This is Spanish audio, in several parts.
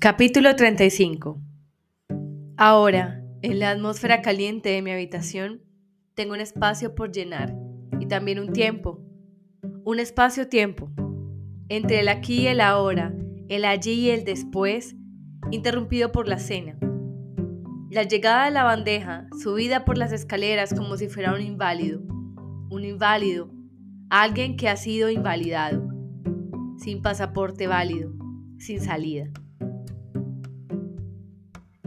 Capítulo 35 Ahora, en la atmósfera caliente de mi habitación, tengo un espacio por llenar y también un tiempo. Un espacio-tiempo. Entre el aquí y el ahora, el allí y el después, interrumpido por la cena. La llegada de la bandeja, subida por las escaleras como si fuera un inválido. Un inválido, alguien que ha sido invalidado, sin pasaporte válido, sin salida.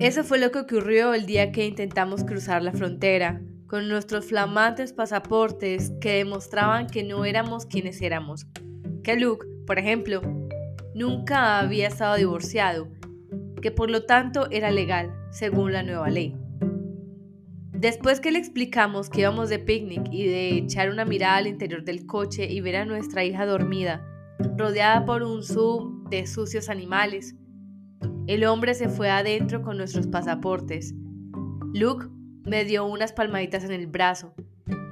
Eso fue lo que ocurrió el día que intentamos cruzar la frontera, con nuestros flamantes pasaportes que demostraban que no éramos quienes éramos. Que Luke, por ejemplo, nunca había estado divorciado, que por lo tanto era legal, según la nueva ley. Después que le explicamos que íbamos de picnic y de echar una mirada al interior del coche y ver a nuestra hija dormida, rodeada por un zoom de sucios animales, el hombre se fue adentro con nuestros pasaportes. Luke me dio unas palmaditas en el brazo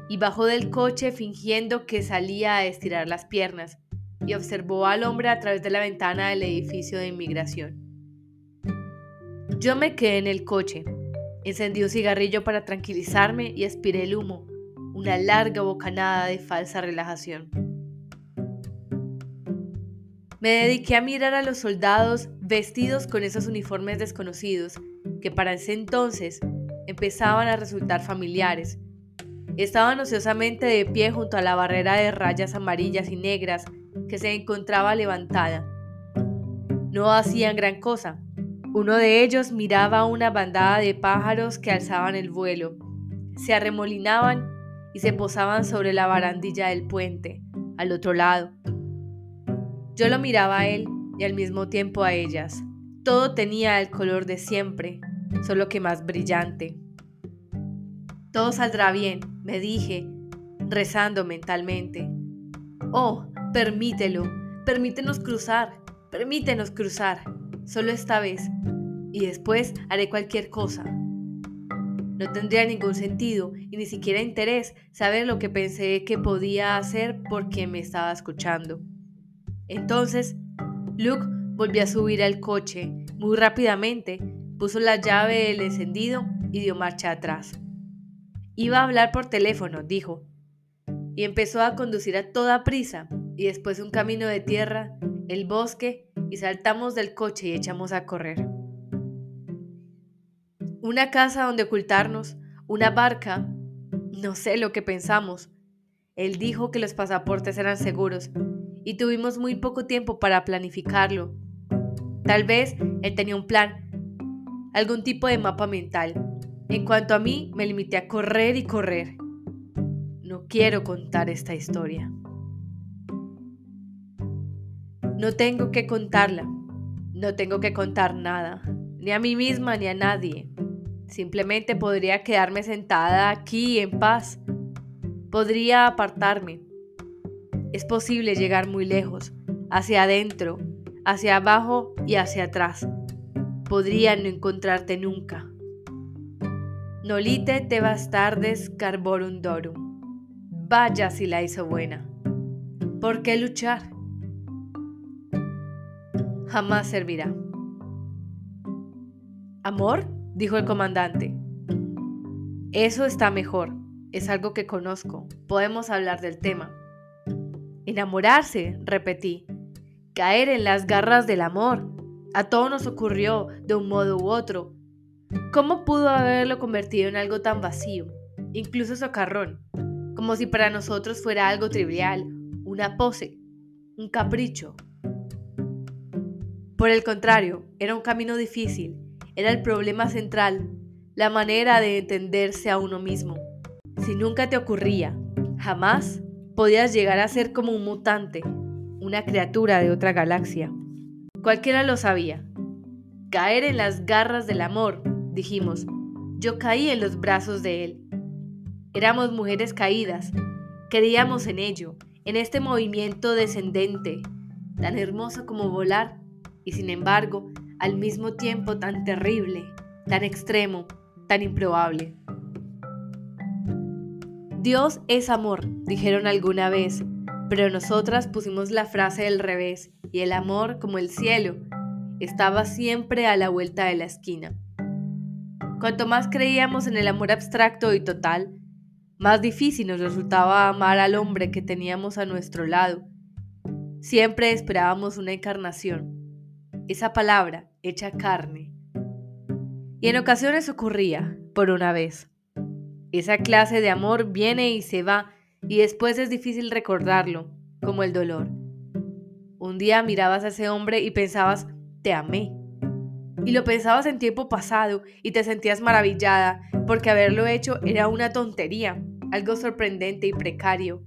y bajó del coche fingiendo que salía a estirar las piernas y observó al hombre a través de la ventana del edificio de inmigración. Yo me quedé en el coche, encendí un cigarrillo para tranquilizarme y aspiré el humo, una larga bocanada de falsa relajación. Me dediqué a mirar a los soldados vestidos con esos uniformes desconocidos que para ese entonces empezaban a resultar familiares. Estaban ociosamente de pie junto a la barrera de rayas amarillas y negras que se encontraba levantada. No hacían gran cosa. Uno de ellos miraba una bandada de pájaros que alzaban el vuelo, se arremolinaban y se posaban sobre la barandilla del puente, al otro lado. Yo lo miraba a él y al mismo tiempo a ellas. Todo tenía el color de siempre, solo que más brillante. Todo saldrá bien, me dije, rezando mentalmente. Oh, permítelo, permítenos cruzar, permítenos cruzar, solo esta vez, y después haré cualquier cosa. No tendría ningún sentido y ni siquiera interés saber lo que pensé que podía hacer porque me estaba escuchando. Entonces Luke volvió a subir al coche. Muy rápidamente puso la llave del encendido y dio marcha atrás. Iba a hablar por teléfono, dijo, y empezó a conducir a toda prisa, y después un camino de tierra, el bosque, y saltamos del coche y echamos a correr. Una casa donde ocultarnos, una barca, no sé lo que pensamos. Él dijo que los pasaportes eran seguros y tuvimos muy poco tiempo para planificarlo. Tal vez él tenía un plan, algún tipo de mapa mental. En cuanto a mí, me limité a correr y correr. No quiero contar esta historia. No tengo que contarla. No tengo que contar nada, ni a mí misma ni a nadie. Simplemente podría quedarme sentada aquí en paz. Podría apartarme, es posible llegar muy lejos, hacia adentro, hacia abajo y hacia atrás. Podría no encontrarte nunca. Nolite te bastardes carborum dorum. Vaya si la hizo buena. ¿Por qué luchar? Jamás servirá. ¿Amor? dijo el comandante. Eso está mejor. Es algo que conozco. Podemos hablar del tema. Enamorarse, repetí. Caer en las garras del amor. A todos nos ocurrió de un modo u otro. ¿Cómo pudo haberlo convertido en algo tan vacío, incluso socarrón, como si para nosotros fuera algo trivial, una pose, un capricho? Por el contrario, era un camino difícil, era el problema central, la manera de entenderse a uno mismo. Si nunca te ocurría, jamás podías llegar a ser como un mutante, una criatura de otra galaxia. Cualquiera lo sabía. Caer en las garras del amor, dijimos. Yo caí en los brazos de él. Éramos mujeres caídas. Creíamos en ello, en este movimiento descendente, tan hermoso como volar, y sin embargo, al mismo tiempo tan terrible, tan extremo, tan improbable. Dios es amor, dijeron alguna vez, pero nosotras pusimos la frase del revés, y el amor como el cielo, estaba siempre a la vuelta de la esquina. Cuanto más creíamos en el amor abstracto y total, más difícil nos resultaba amar al hombre que teníamos a nuestro lado. Siempre esperábamos una encarnación, esa palabra hecha carne. Y en ocasiones ocurría, por una vez. Esa clase de amor viene y se va, y después es difícil recordarlo, como el dolor. Un día mirabas a ese hombre y pensabas, te amé y lo pensabas en tiempo pasado y te sentías maravillada porque haberlo hecho era una tontería, algo sorprendente y precario.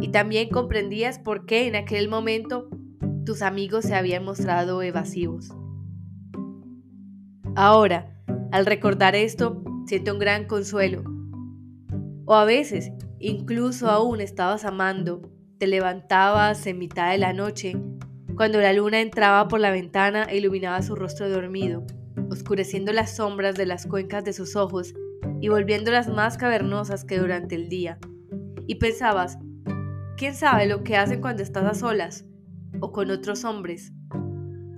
Y también comprendías por qué en aquel momento tus amigos se habían mostrado evasivos. Ahora, al recordar esto, siento un gran consuelo. O a veces, incluso aún estabas amando, te levantabas en mitad de la noche cuando la luna entraba por la ventana e iluminaba su rostro dormido, oscureciendo las sombras de las cuencas de sus ojos y volviéndolas más cavernosas que durante el día. Y pensabas, ¿quién sabe lo que hacen cuando estás a solas o con otros hombres?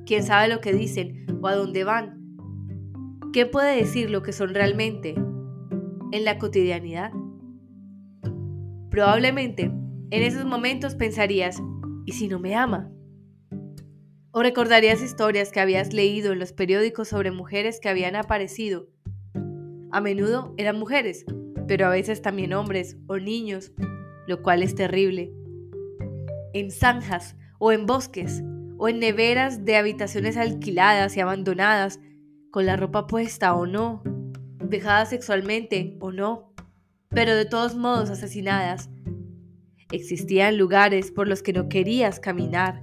¿Quién sabe lo que dicen o a dónde van? ¿Qué puede decir lo que son realmente en la cotidianidad? Probablemente en esos momentos pensarías, ¿y si no me ama? O recordarías historias que habías leído en los periódicos sobre mujeres que habían aparecido. A menudo eran mujeres, pero a veces también hombres o niños, lo cual es terrible. En zanjas o en bosques o en neveras de habitaciones alquiladas y abandonadas, con la ropa puesta o no, vejadas sexualmente o no, pero de todos modos asesinadas. Existían lugares por los que no querías caminar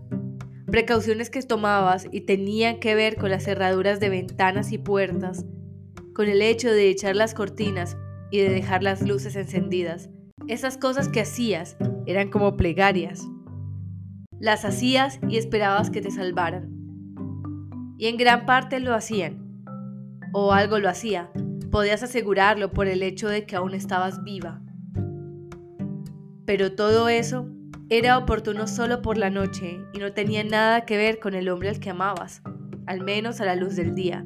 precauciones que tomabas y tenían que ver con las cerraduras de ventanas y puertas, con el hecho de echar las cortinas y de dejar las luces encendidas. Esas cosas que hacías eran como plegarias. Las hacías y esperabas que te salvaran. Y en gran parte lo hacían. O algo lo hacía. Podías asegurarlo por el hecho de que aún estabas viva. Pero todo eso era oportuno solo por la noche y no tenía nada que ver con el hombre al que amabas, al menos a la luz del día.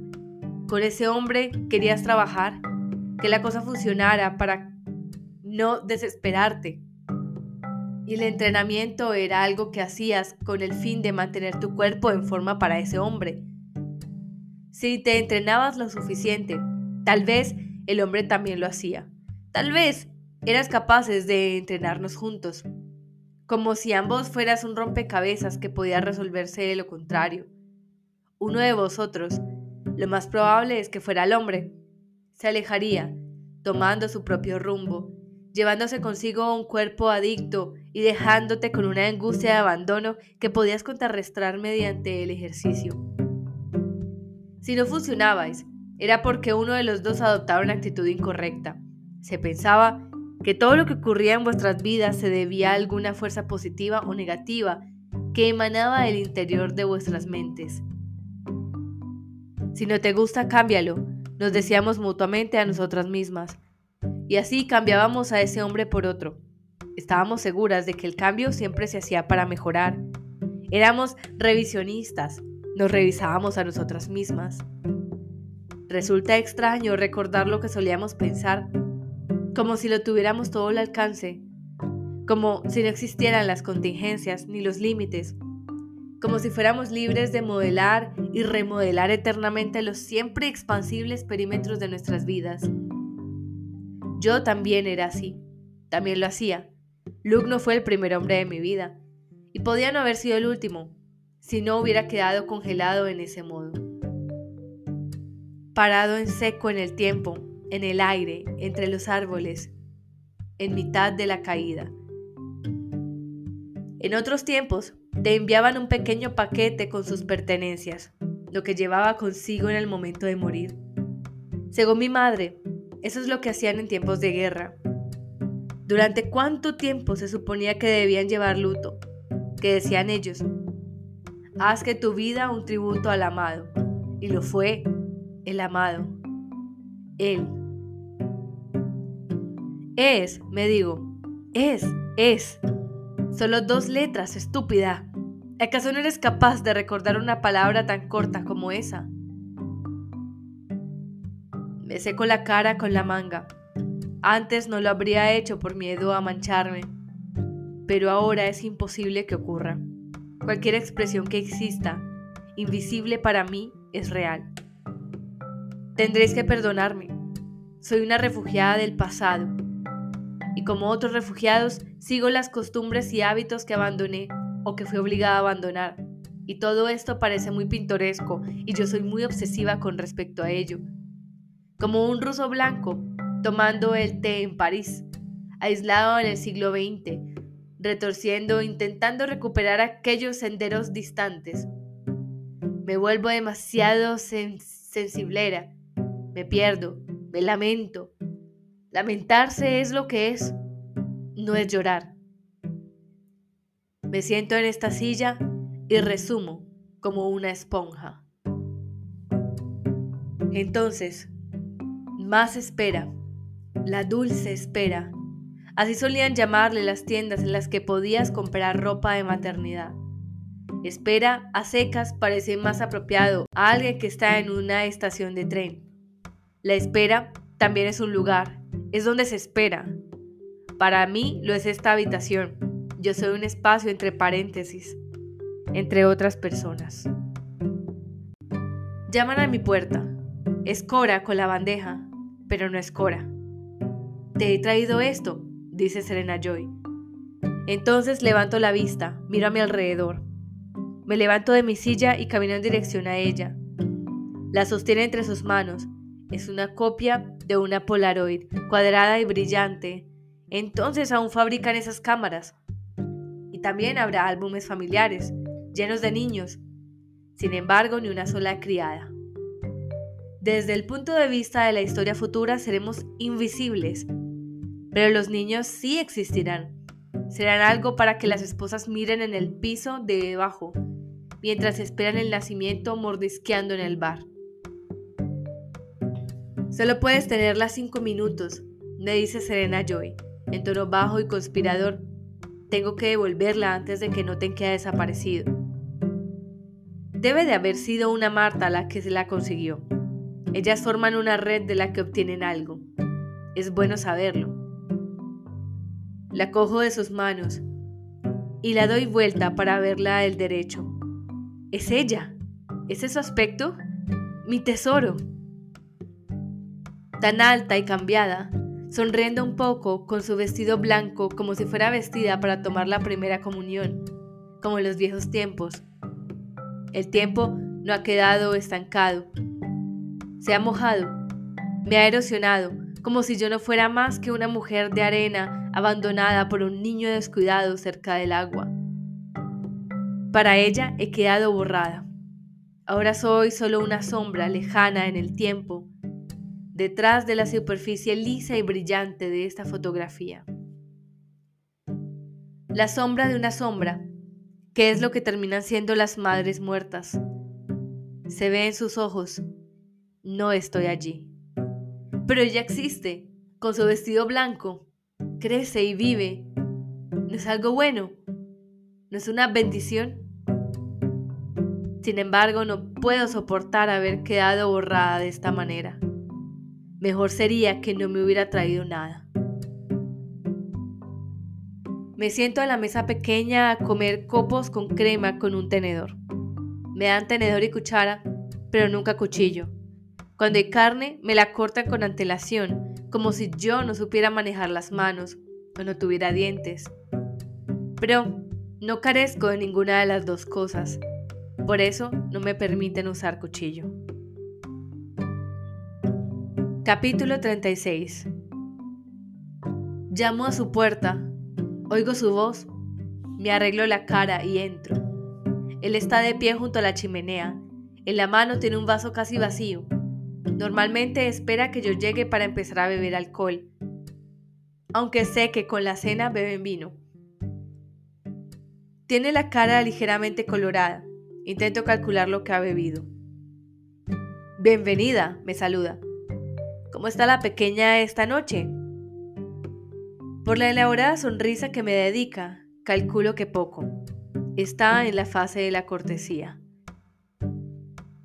Con ese hombre querías trabajar, que la cosa funcionara para no desesperarte. Y el entrenamiento era algo que hacías con el fin de mantener tu cuerpo en forma para ese hombre. Si te entrenabas lo suficiente, tal vez el hombre también lo hacía. Tal vez eras capaces de entrenarnos juntos como si ambos fueras un rompecabezas que podía resolverse de lo contrario. Uno de vosotros, lo más probable es que fuera el hombre, se alejaría, tomando su propio rumbo, llevándose consigo un cuerpo adicto y dejándote con una angustia de abandono que podías contrarrestar mediante el ejercicio. Si no funcionabais, era porque uno de los dos adoptaba una actitud incorrecta. Se pensaba que todo lo que ocurría en vuestras vidas se debía a alguna fuerza positiva o negativa que emanaba del interior de vuestras mentes. Si no te gusta, cámbialo, nos decíamos mutuamente a nosotras mismas. Y así cambiábamos a ese hombre por otro. Estábamos seguras de que el cambio siempre se hacía para mejorar. Éramos revisionistas, nos revisábamos a nosotras mismas. Resulta extraño recordar lo que solíamos pensar como si lo tuviéramos todo al alcance, como si no existieran las contingencias ni los límites, como si fuéramos libres de modelar y remodelar eternamente los siempre expansibles perímetros de nuestras vidas. Yo también era así, también lo hacía. Luke no fue el primer hombre de mi vida, y podía no haber sido el último, si no hubiera quedado congelado en ese modo. Parado en seco en el tiempo, en el aire, entre los árboles, en mitad de la caída. En otros tiempos, te enviaban un pequeño paquete con sus pertenencias, lo que llevaba consigo en el momento de morir. Según mi madre, eso es lo que hacían en tiempos de guerra. ¿Durante cuánto tiempo se suponía que debían llevar luto? Que decían ellos, haz que tu vida un tributo al amado. Y lo fue, el amado. Él. Es, me digo. Es, es. Solo dos letras, estúpida. ¿Acaso no eres capaz de recordar una palabra tan corta como esa? Me seco la cara con la manga. Antes no lo habría hecho por miedo a mancharme, pero ahora es imposible que ocurra. Cualquier expresión que exista, invisible para mí, es real. Tendréis que perdonarme. Soy una refugiada del pasado. Y como otros refugiados, sigo las costumbres y hábitos que abandoné o que fui obligada a abandonar. Y todo esto parece muy pintoresco y yo soy muy obsesiva con respecto a ello. Como un ruso blanco tomando el té en París, aislado en el siglo XX, retorciendo, intentando recuperar aquellos senderos distantes. Me vuelvo demasiado sensiblera, me pierdo, me lamento. Lamentarse es lo que es, no es llorar. Me siento en esta silla y resumo como una esponja. Entonces, más espera, la dulce espera. Así solían llamarle las tiendas en las que podías comprar ropa de maternidad. Espera a secas parece más apropiado a alguien que está en una estación de tren. La espera también es un lugar, es donde se espera. Para mí lo es esta habitación, yo soy un espacio entre paréntesis, entre otras personas. Llaman a mi puerta. Es Cora con la bandeja, pero no es Cora. Te he traído esto, dice Serena Joy. Entonces levanto la vista, miro a mi alrededor. Me levanto de mi silla y camino en dirección a ella. La sostiene entre sus manos. Es una copia de una Polaroid, cuadrada y brillante. Entonces aún fabrican esas cámaras. También habrá álbumes familiares, llenos de niños. Sin embargo, ni una sola criada. Desde el punto de vista de la historia futura seremos invisibles, pero los niños sí existirán. Serán algo para que las esposas miren en el piso de debajo, mientras esperan el nacimiento mordisqueando en el bar. Solo puedes tenerla cinco minutos, me dice Serena Joy, en tono bajo y conspirador tengo que devolverla antes de que noten que ha desaparecido. Debe de haber sido una Marta la que se la consiguió. Ellas forman una red de la que obtienen algo. Es bueno saberlo. La cojo de sus manos y la doy vuelta para verla del derecho. Es ella. ¿Ese su aspecto? Mi tesoro. Tan alta y cambiada, sonriendo un poco con su vestido blanco como si fuera vestida para tomar la primera comunión, como en los viejos tiempos. El tiempo no ha quedado estancado. Se ha mojado, me ha erosionado, como si yo no fuera más que una mujer de arena abandonada por un niño descuidado cerca del agua. Para ella he quedado borrada. Ahora soy solo una sombra lejana en el tiempo detrás de la superficie lisa y brillante de esta fotografía. La sombra de una sombra, que es lo que terminan siendo las madres muertas. Se ve en sus ojos, no estoy allí. Pero ella existe, con su vestido blanco, crece y vive. ¿No es algo bueno? ¿No es una bendición? Sin embargo, no puedo soportar haber quedado borrada de esta manera. Mejor sería que no me hubiera traído nada. Me siento a la mesa pequeña a comer copos con crema con un tenedor. Me dan tenedor y cuchara, pero nunca cuchillo. Cuando hay carne, me la cortan con antelación, como si yo no supiera manejar las manos o no tuviera dientes. Pero no carezco de ninguna de las dos cosas. Por eso no me permiten usar cuchillo. Capítulo 36 Llamo a su puerta, oigo su voz, me arreglo la cara y entro. Él está de pie junto a la chimenea, en la mano tiene un vaso casi vacío. Normalmente espera que yo llegue para empezar a beber alcohol, aunque sé que con la cena beben vino. Tiene la cara ligeramente colorada. Intento calcular lo que ha bebido. Bienvenida, me saluda. ¿Cómo está la pequeña esta noche? Por la elaborada sonrisa que me dedica, calculo que poco. está en la fase de la cortesía.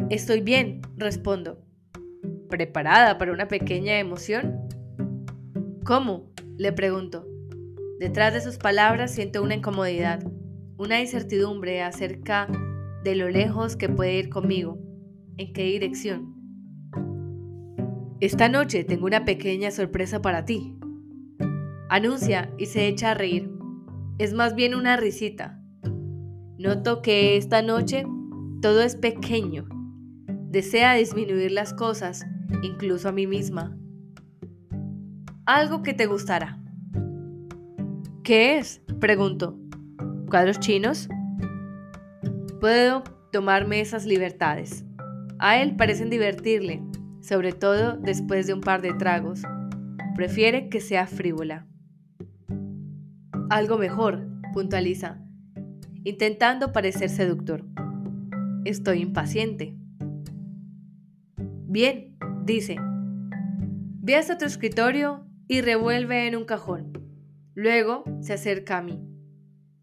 Estoy bien, respondo. ¿Preparada para una pequeña emoción? ¿Cómo? le pregunto. Detrás de sus palabras siento una incomodidad, una incertidumbre acerca de lo lejos que puede ir conmigo, en qué dirección. Esta noche tengo una pequeña sorpresa para ti. Anuncia y se echa a reír. Es más bien una risita. Noto que esta noche todo es pequeño. Desea disminuir las cosas, incluso a mí misma. Algo que te gustará. ¿Qué es? Pregunto. ¿Cuadros chinos? Puedo tomarme esas libertades. A él parecen divertirle, sobre todo después de un par de tragos. Prefiere que sea frívola. Algo mejor, puntualiza, intentando parecer seductor. Estoy impaciente. Bien, dice. Ve hasta tu escritorio y revuelve en un cajón. Luego se acerca a mí,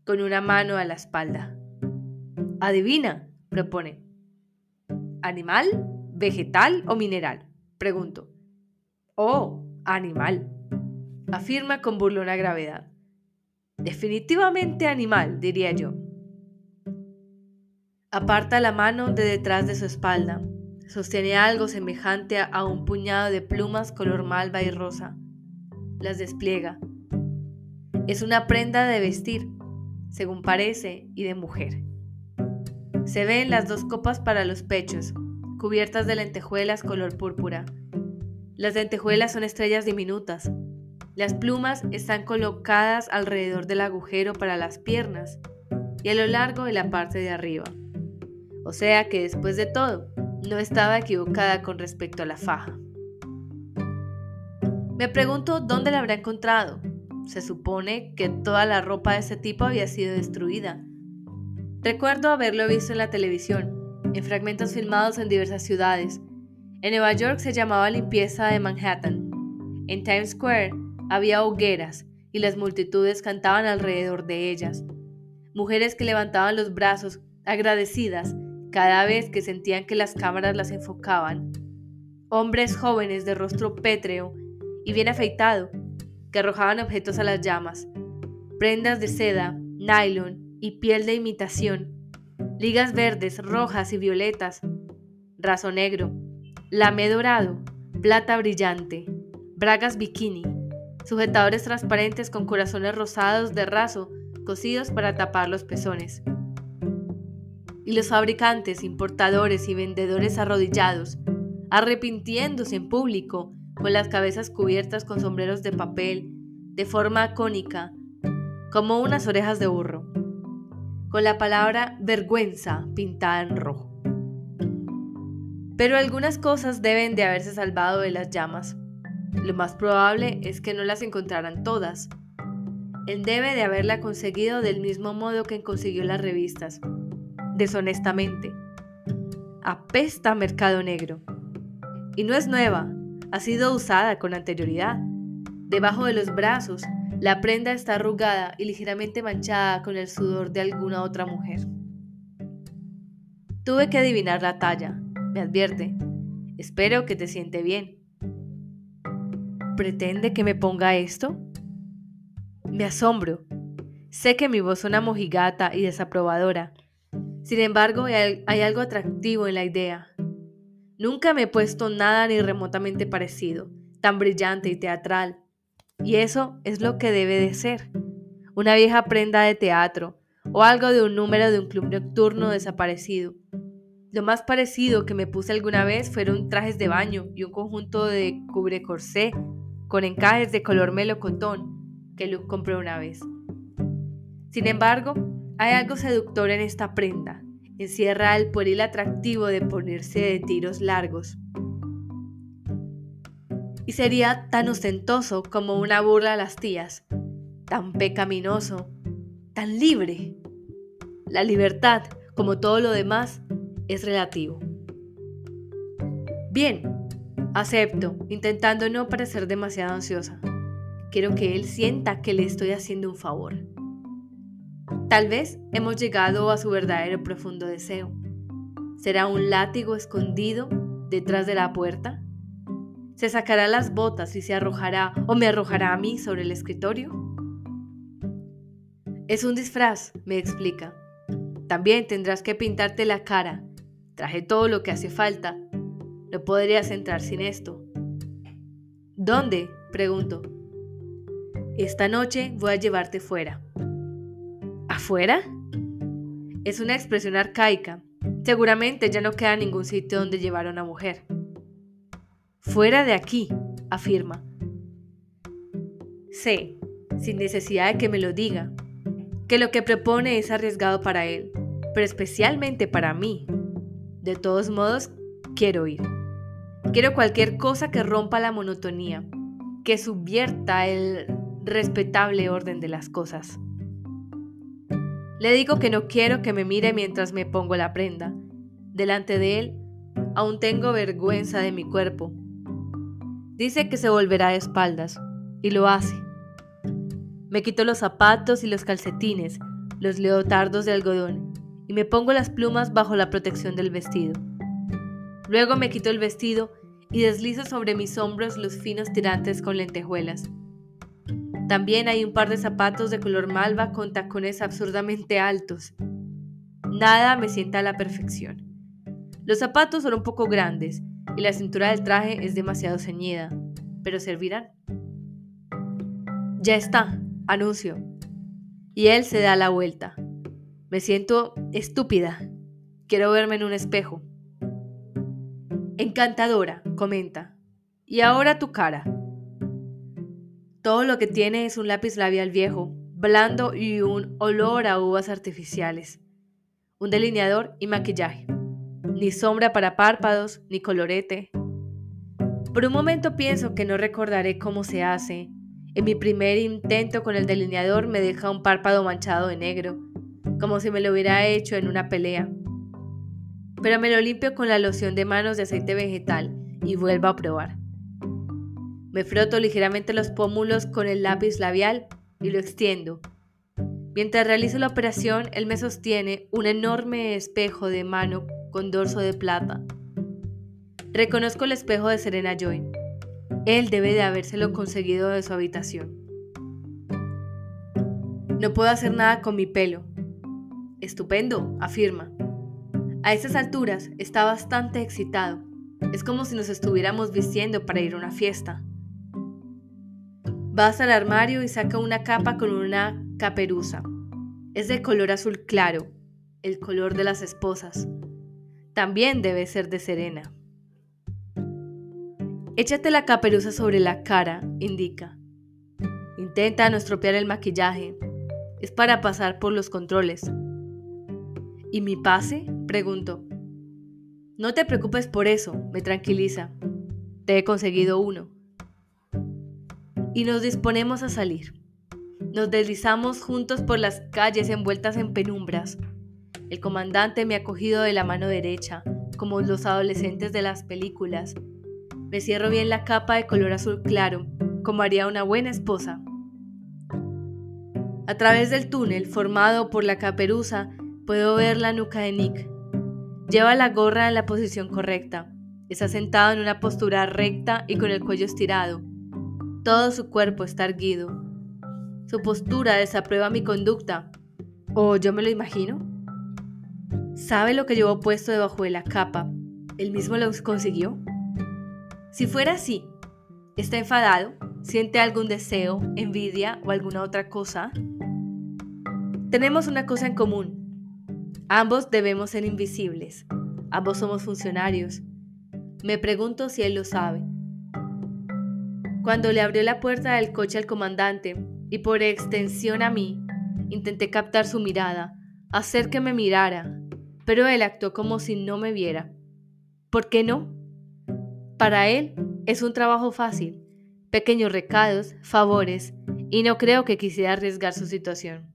con una mano a la espalda. Adivina, propone. ¿Animal, vegetal o mineral? Pregunto. Oh, animal, afirma con burlona gravedad. Definitivamente animal, diría yo. Aparta la mano de detrás de su espalda. Sostiene algo semejante a un puñado de plumas color malva y rosa. Las despliega. Es una prenda de vestir, según parece, y de mujer. Se ven las dos copas para los pechos, cubiertas de lentejuelas color púrpura. Las lentejuelas son estrellas diminutas. Las plumas están colocadas alrededor del agujero para las piernas y a lo largo de la parte de arriba. O sea que después de todo, no estaba equivocada con respecto a la faja. Me pregunto dónde la habrá encontrado. Se supone que toda la ropa de ese tipo había sido destruida Recuerdo haberlo visto en la televisión, en fragmentos filmados en diversas ciudades. En Nueva York se llamaba limpieza de Manhattan. En Times Square había hogueras y las multitudes cantaban alrededor de ellas. Mujeres que levantaban los brazos, agradecidas, cada vez que sentían que las cámaras las enfocaban. Hombres jóvenes de rostro pétreo y bien afeitado, que arrojaban objetos a las llamas. Prendas de seda, nylon, y piel de imitación, ligas verdes, rojas y violetas, raso negro, lame dorado, plata brillante, bragas bikini, sujetadores transparentes con corazones rosados de raso cosidos para tapar los pezones. Y los fabricantes, importadores y vendedores arrodillados, arrepintiéndose en público, con las cabezas cubiertas con sombreros de papel, de forma cónica, como unas orejas de burro con la palabra vergüenza pintada en rojo. Pero algunas cosas deben de haberse salvado de las llamas. Lo más probable es que no las encontraran todas. Él debe de haberla conseguido del mismo modo que consiguió las revistas, deshonestamente. Apesta mercado negro. Y no es nueva, ha sido usada con anterioridad. Debajo de los brazos, la prenda está arrugada y ligeramente manchada con el sudor de alguna otra mujer. Tuve que adivinar la talla, me advierte. Espero que te siente bien. ¿Pretende que me ponga esto? Me asombro. Sé que mi voz suena mojigata y desaprobadora. Sin embargo, hay, algo atractivo en la idea. Nunca me he puesto nada ni remotamente parecido, tan brillante y teatral y eso es lo que debe de ser. Una vieja prenda de teatro o algo de un número de un club nocturno desaparecido. Lo más parecido que me puse alguna vez fueron trajes de baño y un conjunto de cubre corsé con encajes de color melocotón que Luke compró una vez. Sin embargo, hay algo seductor en esta prenda. Encierra el pueril atractivo de ponerse de tiros largos y sería tan ostentoso como una burla a las tías, tan pecaminoso, tan libre. La libertad, como todo lo demás, es relativo. Bien, acepto, intentando no parecer demasiado ansiosa. Quiero que él sienta que le estoy haciendo un favor. Tal vez hemos llegado a su verdadero profundo deseo. ¿Será un látigo escondido detrás de la puerta? ¿Se sacará las botas y se arrojará o me arrojará a mí sobre el escritorio? Es un disfraz, me explica. También tendrás que pintarte la cara. Traje todo lo que hace falta. No podrías entrar sin esto. ¿Dónde? pregunto. Esta noche voy a llevarte fuera. ¿Afuera? Es una expresión arcaica. Seguramente ya no queda ningún sitio donde llevar a una mujer. Fuera de aquí, afirma. Sé, sin necesidad de que me lo diga, que lo que propone es arriesgado para él, pero especialmente para mí. De todos modos, quiero ir. Quiero cualquier cosa que rompa la monotonía, que subvierta el respetable orden de las cosas. Le digo que no quiero que me mire mientras me pongo la prenda. Delante de él, aún tengo vergüenza de mi cuerpo. Dice que se volverá de espaldas, y lo hace. Me quito los zapatos y los calcetines, los leotardos de algodón, y me pongo las plumas bajo la protección del vestido. Luego me quito el vestido y deslizo sobre mis hombros los finos tirantes con lentejuelas. También hay un par de zapatos de color malva con tacones absurdamente altos. Nada me sienta a la perfección. Los zapatos son un poco grandes y la cintura del traje es demasiado ceñida, pero servirán. Ya está, anuncio. Y él se da la vuelta. Me siento estúpida. Quiero verme en un espejo. Encantadora, comenta. Y ahora tu cara. Todo lo que tiene es un lápiz labial viejo, blando y un olor a uvas artificiales. Un delineador y maquillaje. Ni sombra para párpados, ni colorete. Por un momento pienso que no recordaré cómo se hace. En mi primer intento con el delineador me deja un párpado manchado de negro, como si me lo hubiera hecho en una pelea pero me lo limpio con la loción de manos de aceite vegetal y vuelvo a probar. Me froto ligeramente los pómulos con el lápiz labial y lo extiendo. Mientras realizo la operación, él me sostiene un enorme espejo de mano con dorso de plata. Reconozco el espejo de Serena Joy. Él debe de habérselo conseguido de su habitación. No puedo hacer nada con mi pelo. Estupendo, afirma. A esas alturas está bastante excitado. Es como si nos estuviéramos vistiendo para ir a una fiesta. Va hasta el armario y saca una capa con una caperuza. Es de color azul claro, el color de las esposas. También debe ser de serena. Échate la caperuza sobre la cara, indica. Intenta no estropear el maquillaje. Es para pasar por los controles. ¿Y mi pase? Pregunto. No te preocupes por eso, me tranquiliza. Te he conseguido uno. Y nos disponemos a salir. Nos deslizamos juntos por las calles envueltas en penumbras. El comandante me ha cogido de la mano derecha, como los adolescentes de las películas. Me cierro bien la capa de color azul claro, como haría una buena esposa. A través del túnel formado por la caperuza Puedo ver la nuca de Nick. Lleva la gorra en la posición correcta. Está sentado en una postura recta y con el cuello estirado. Todo su cuerpo está erguido. Su postura desaprueba mi conducta. ¿O yo me lo imagino? ¿Sabe lo que llevó puesto debajo de la capa? ¿Él mismo lo consiguió? Si fuera así, ¿está enfadado? ¿Siente algún deseo, envidia o alguna otra cosa? Tenemos una cosa en común. Ambos debemos ser invisibles. Ambos somos funcionarios. Me pregunto si él lo sabe. Cuando le abrió la puerta del coche al comandante y por extensión a mí, intenté captar su mirada, hacer que me mirara, pero él actuó como si no me viera. ¿Por qué no? Para él es un trabajo fácil, pequeños recados, favores, y no creo que quisiera arriesgar su situación.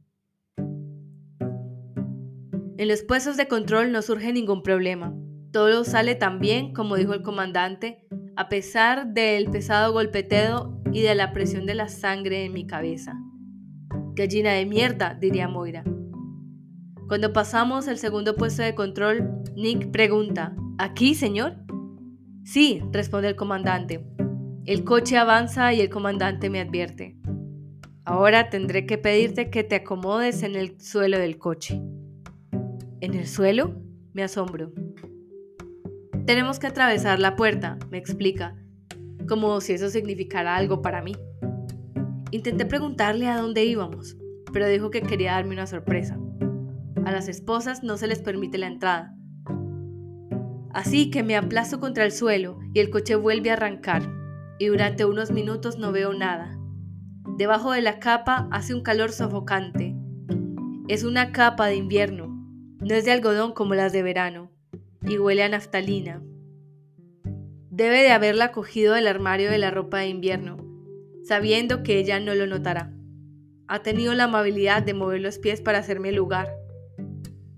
En los puestos de control no surge ningún problema. Todo sale tan bien como dijo el comandante, a pesar del pesado golpeteo y de la presión de la sangre en mi cabeza. Gallina de mierda, diría Moira. Cuando pasamos el segundo puesto de control, Nick pregunta, ¿Aquí, señor? Sí, responde el comandante. El coche avanza y el comandante me advierte. Ahora tendré que pedirte que te acomodes en el suelo del coche. ¿En el suelo? Me asombro. Tenemos que atravesar la puerta, me explica, como si eso significara algo para mí. Intenté preguntarle a dónde íbamos, pero dijo que quería darme una sorpresa. A las esposas no se les permite la entrada. Así que me aplazo contra el suelo y el coche vuelve a arrancar, y durante unos minutos no veo nada. Debajo de la capa hace un calor sofocante. Es una capa de invierno, no es de algodón como las de verano, y huele a naftalina. Debe de haberla cogido del armario de la ropa de invierno, sabiendo que ella no lo notará. Ha tenido la amabilidad de mover los pies para hacerme lugar.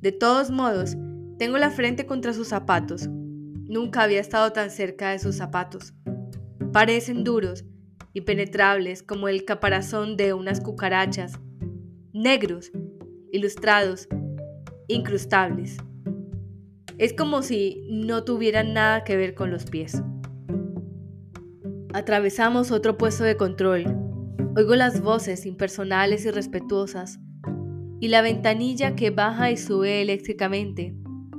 De todos modos, tengo la frente contra sus zapatos. Nunca había estado tan cerca de sus zapatos. Parecen duros, impenetrables como el caparazón de unas cucarachas, negros, ilustrados, incrustables. Es como si no tuvieran nada que ver con los pies. Atravesamos otro puesto de control. Oigo las voces impersonales y respetuosas y la ventanilla que baja y sube eléctricamente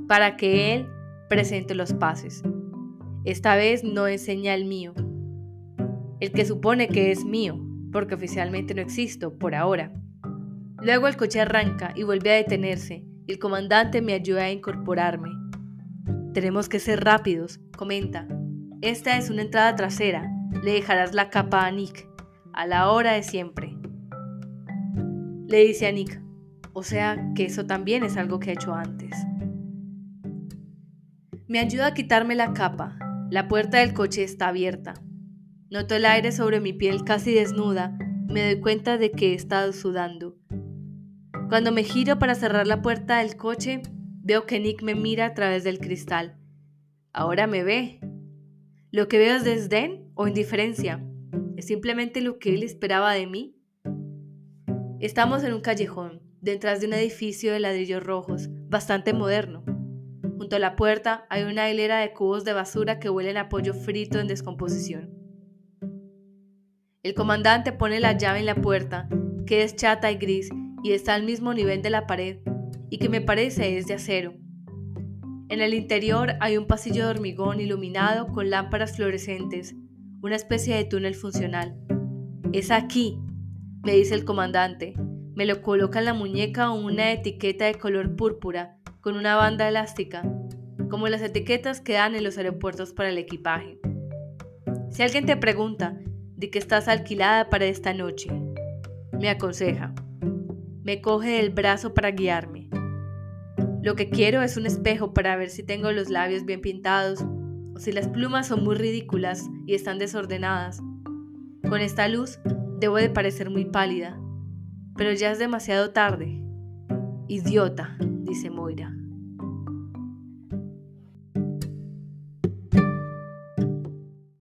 para que él presente los pases. Esta vez no enseña el mío, el que supone que es mío, porque oficialmente no existo por ahora. Luego el coche arranca y vuelve a detenerse y el comandante me ayuda a incorporarme. Tenemos que ser rápidos, comenta. Esta es una entrada trasera. Le dejarás la capa a Nick, a la hora de siempre. Le dice a Nick, o sea que eso también es algo que he hecho antes. Me ayuda a quitarme la capa. La puerta del coche está abierta. Noto el aire sobre mi piel casi desnuda. Me doy cuenta de que he estado sudando. Cuando me giro para cerrar la puerta del coche, Veo que Nick me mira a través del cristal. Ahora me ve. Lo que veo es desdén o indiferencia. Es simplemente lo que él esperaba de mí. Estamos en un callejón, detrás de un edificio de ladrillos rojos, bastante moderno. Junto a la puerta hay una hilera de cubos de basura que huelen a pollo frito en descomposición. El comandante pone la llave en la puerta, que es chata y gris y está al mismo nivel de la pared, y que me parece es de acero. En el interior hay un pasillo de hormigón iluminado con lámparas fluorescentes, una especie de túnel funcional. Es aquí, me dice el comandante. Me lo coloca en la muñeca una etiqueta de color púrpura con una banda elástica, como las etiquetas que dan en los aeropuertos para el equipaje. Si alguien te pregunta de qué estás alquilada para esta noche, me aconseja. Me coge del brazo para guiarme. Lo que quiero es un espejo para ver si tengo los labios bien pintados o si las plumas son muy ridículas y están desordenadas. Con esta luz debo de parecer muy pálida, pero ya es demasiado tarde. Idiota, dice Moira.